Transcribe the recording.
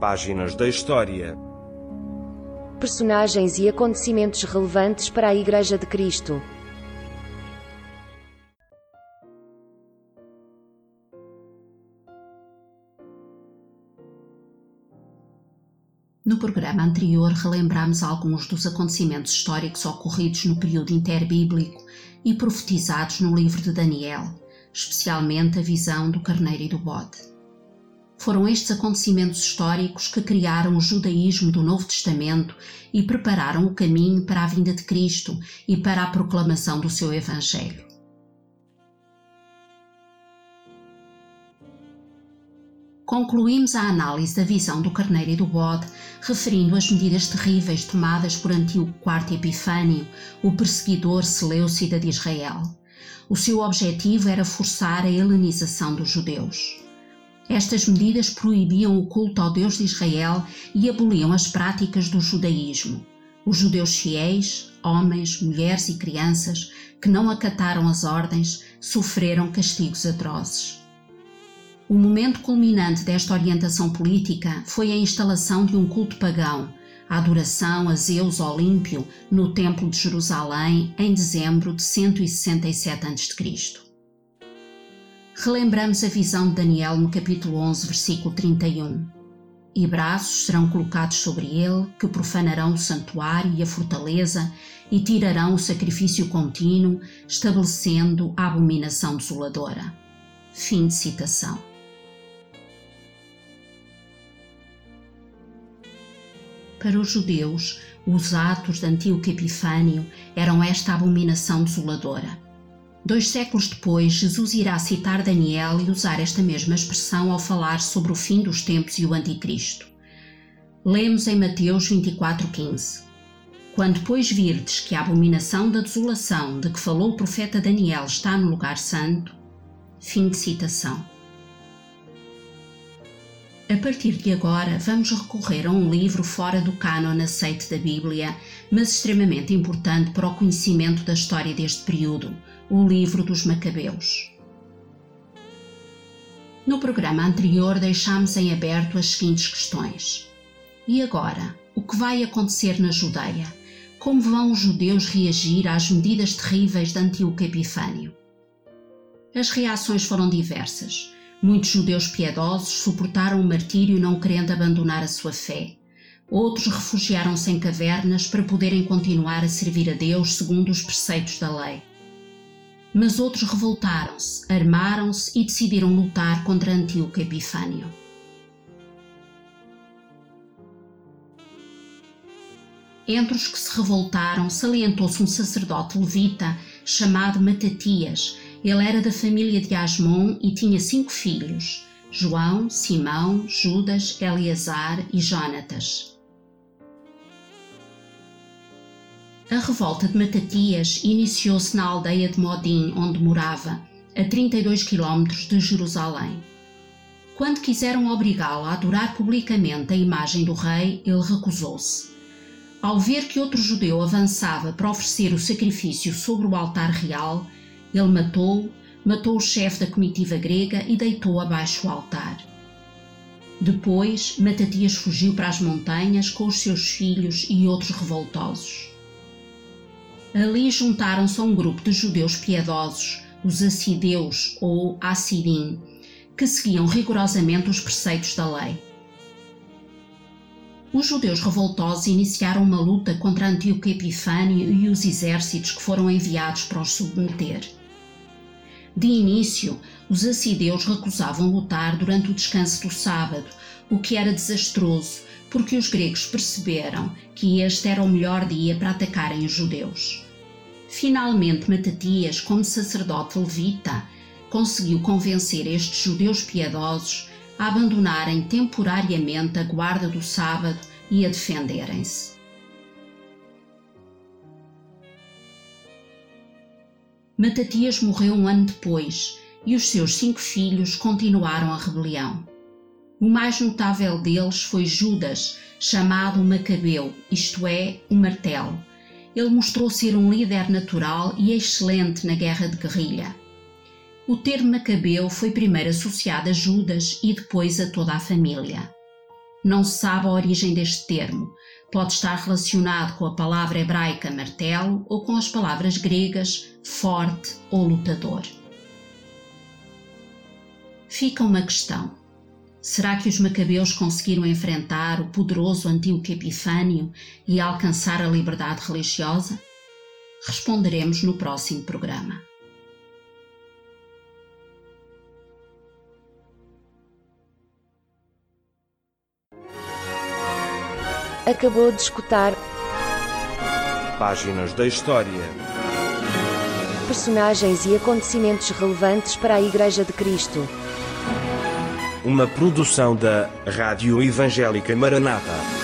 Páginas da História. Personagens e acontecimentos relevantes para a Igreja de Cristo. No programa anterior relembramos alguns dos acontecimentos históricos ocorridos no período interbíblico e profetizados no livro de Daniel, especialmente a visão do carneiro e do bode. Foram estes acontecimentos históricos que criaram o judaísmo do Novo Testamento e prepararam o caminho para a vinda de Cristo e para a proclamação do seu Evangelho. Concluímos a análise da visão do carneiro e do bode, referindo as medidas terríveis tomadas por Antíoco IV Epifânio, o perseguidor seleucida de Israel. O seu objetivo era forçar a helenização dos judeus. Estas medidas proibiam o culto ao Deus de Israel e aboliam as práticas do judaísmo. Os judeus fiéis, homens, mulheres e crianças, que não acataram as ordens, sofreram castigos atrozes. O momento culminante desta orientação política foi a instalação de um culto pagão, a adoração a Zeus Olímpio no Templo de Jerusalém em dezembro de 167 a.C. Relembramos a visão de Daniel no capítulo 11, versículo 31. E braços serão colocados sobre ele, que profanarão o santuário e a fortaleza, e tirarão o sacrifício contínuo, estabelecendo a abominação desoladora. Fim de citação. Para os judeus, os atos de Antíoco Epifânio eram esta abominação desoladora. Dois séculos depois, Jesus irá citar Daniel e usar esta mesma expressão ao falar sobre o fim dos tempos e o Anticristo. Lemos em Mateus 24,15: Quando, pois, virdes que a abominação da desolação de que falou o profeta Daniel está no lugar santo. Fim de citação. A partir de agora, vamos recorrer a um livro fora do cânon aceite da Bíblia, mas extremamente importante para o conhecimento da história deste período, o livro dos Macabeus. No programa anterior, deixámos em aberto as seguintes questões. E agora? O que vai acontecer na Judeia? Como vão os judeus reagir às medidas terríveis de Antíoco Epifânio? As reações foram diversas. Muitos judeus piedosos suportaram o martírio não querendo abandonar a sua fé. Outros refugiaram-se em cavernas para poderem continuar a servir a Deus segundo os preceitos da lei. Mas outros revoltaram-se, armaram-se e decidiram lutar contra Antíoco Epifânio. Entre os que se revoltaram, salientou-se um sacerdote levita chamado Matatias, ele era da família de Asmon e tinha cinco filhos: João, Simão, Judas, Eleazar e Jonatas. A revolta de Matatias iniciou-se na aldeia de Modim, onde morava, a 32 quilómetros de Jerusalém. Quando quiseram obrigá-lo a adorar publicamente a imagem do rei, ele recusou-se. Ao ver que outro judeu avançava para oferecer o sacrifício sobre o altar real, ele matou, matou o chefe da comitiva grega e deitou abaixo o altar. Depois, Matatias fugiu para as montanhas com os seus filhos e outros revoltosos. Ali juntaram-se a um grupo de judeus piedosos, os assideus ou assidim, que seguiam rigorosamente os preceitos da lei. Os judeus revoltosos iniciaram uma luta contra Antíoco Epifânio e os exércitos que foram enviados para os submeter. De início, os assideus recusavam lutar durante o descanso do sábado, o que era desastroso, porque os gregos perceberam que este era o melhor dia para atacarem os judeus. Finalmente, Matatias, como sacerdote levita, conseguiu convencer estes judeus piedosos a abandonarem temporariamente a guarda do sábado e a defenderem-se. Matatias morreu um ano depois e os seus cinco filhos continuaram a rebelião. O mais notável deles foi Judas, chamado Macabeu, isto é, o martelo. Ele mostrou ser um líder natural e excelente na guerra de guerrilha. O termo Macabeu foi primeiro associado a Judas e depois a toda a família. Não se sabe a origem deste termo. Pode estar relacionado com a palavra hebraica martelo ou com as palavras gregas forte ou lutador. Fica uma questão. Será que os macabeus conseguiram enfrentar o poderoso Antíoco Epifânio e alcançar a liberdade religiosa? Responderemos no próximo programa. Acabou de escutar Páginas da História. personagens e acontecimentos relevantes para a Igreja de Cristo. Uma produção da Rádio Evangélica Maranata.